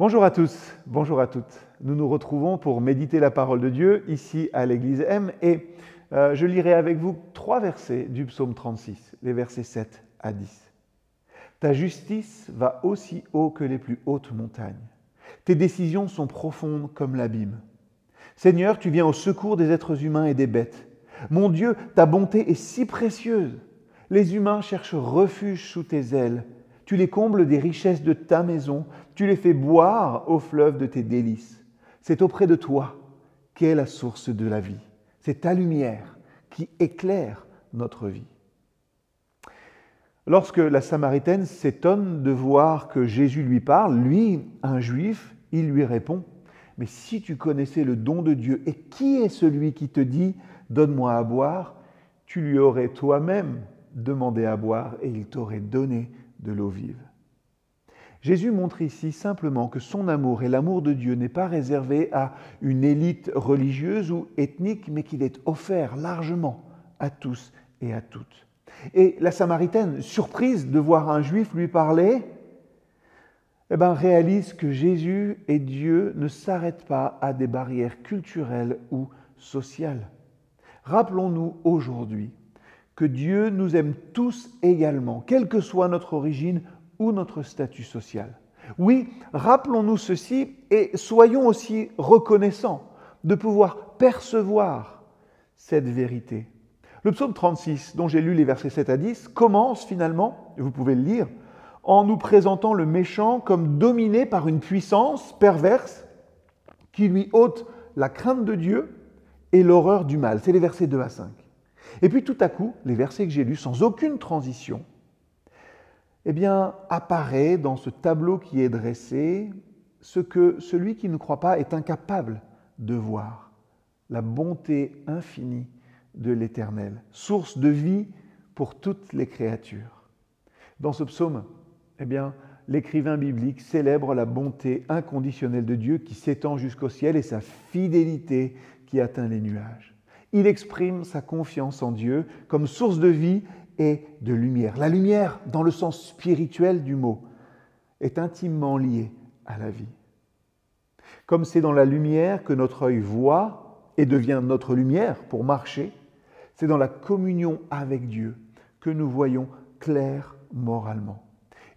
Bonjour à tous, bonjour à toutes. Nous nous retrouvons pour méditer la parole de Dieu ici à l'église M et euh, je lirai avec vous trois versets du psaume 36, les versets 7 à 10. Ta justice va aussi haut que les plus hautes montagnes. Tes décisions sont profondes comme l'abîme. Seigneur, tu viens au secours des êtres humains et des bêtes. Mon Dieu, ta bonté est si précieuse. Les humains cherchent refuge sous tes ailes. Tu les combles des richesses de ta maison, tu les fais boire au fleuve de tes délices. C'est auprès de toi qu'est la source de la vie. C'est ta lumière qui éclaire notre vie. Lorsque la Samaritaine s'étonne de voir que Jésus lui parle, lui, un juif, il lui répond, Mais si tu connaissais le don de Dieu et qui est celui qui te dit, Donne-moi à boire, tu lui aurais toi-même demandé à boire et il t'aurait donné de l'eau vive. Jésus montre ici simplement que son amour et l'amour de Dieu n'est pas réservé à une élite religieuse ou ethnique, mais qu'il est offert largement à tous et à toutes. Et la Samaritaine, surprise de voir un juif lui parler, eh ben, réalise que Jésus et Dieu ne s'arrêtent pas à des barrières culturelles ou sociales. Rappelons-nous aujourd'hui que Dieu nous aime tous également, quelle que soit notre origine ou notre statut social. Oui, rappelons-nous ceci et soyons aussi reconnaissants de pouvoir percevoir cette vérité. Le psaume 36, dont j'ai lu les versets 7 à 10, commence finalement, vous pouvez le lire, en nous présentant le méchant comme dominé par une puissance perverse qui lui ôte la crainte de Dieu et l'horreur du mal. C'est les versets 2 à 5. Et puis tout à coup, les versets que j'ai lus, sans aucune transition, eh bien, apparaît dans ce tableau qui est dressé ce que celui qui ne croit pas est incapable de voir, la bonté infinie de l'Éternel, source de vie pour toutes les créatures. Dans ce psaume, eh bien, l'écrivain biblique célèbre la bonté inconditionnelle de Dieu qui s'étend jusqu'au ciel et sa fidélité qui atteint les nuages il exprime sa confiance en Dieu comme source de vie et de lumière. La lumière, dans le sens spirituel du mot, est intimement liée à la vie. Comme c'est dans la lumière que notre œil voit et devient notre lumière pour marcher, c'est dans la communion avec Dieu que nous voyons clair moralement.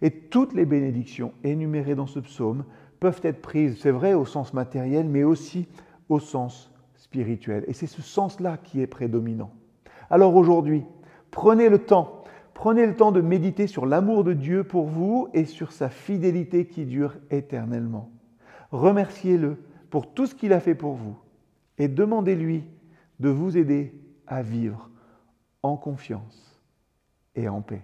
Et toutes les bénédictions énumérées dans ce psaume peuvent être prises, c'est vrai, au sens matériel, mais aussi au sens et c'est ce sens-là qui est prédominant. Alors aujourd'hui, prenez le temps, prenez le temps de méditer sur l'amour de Dieu pour vous et sur sa fidélité qui dure éternellement. Remerciez-le pour tout ce qu'il a fait pour vous et demandez-lui de vous aider à vivre en confiance et en paix.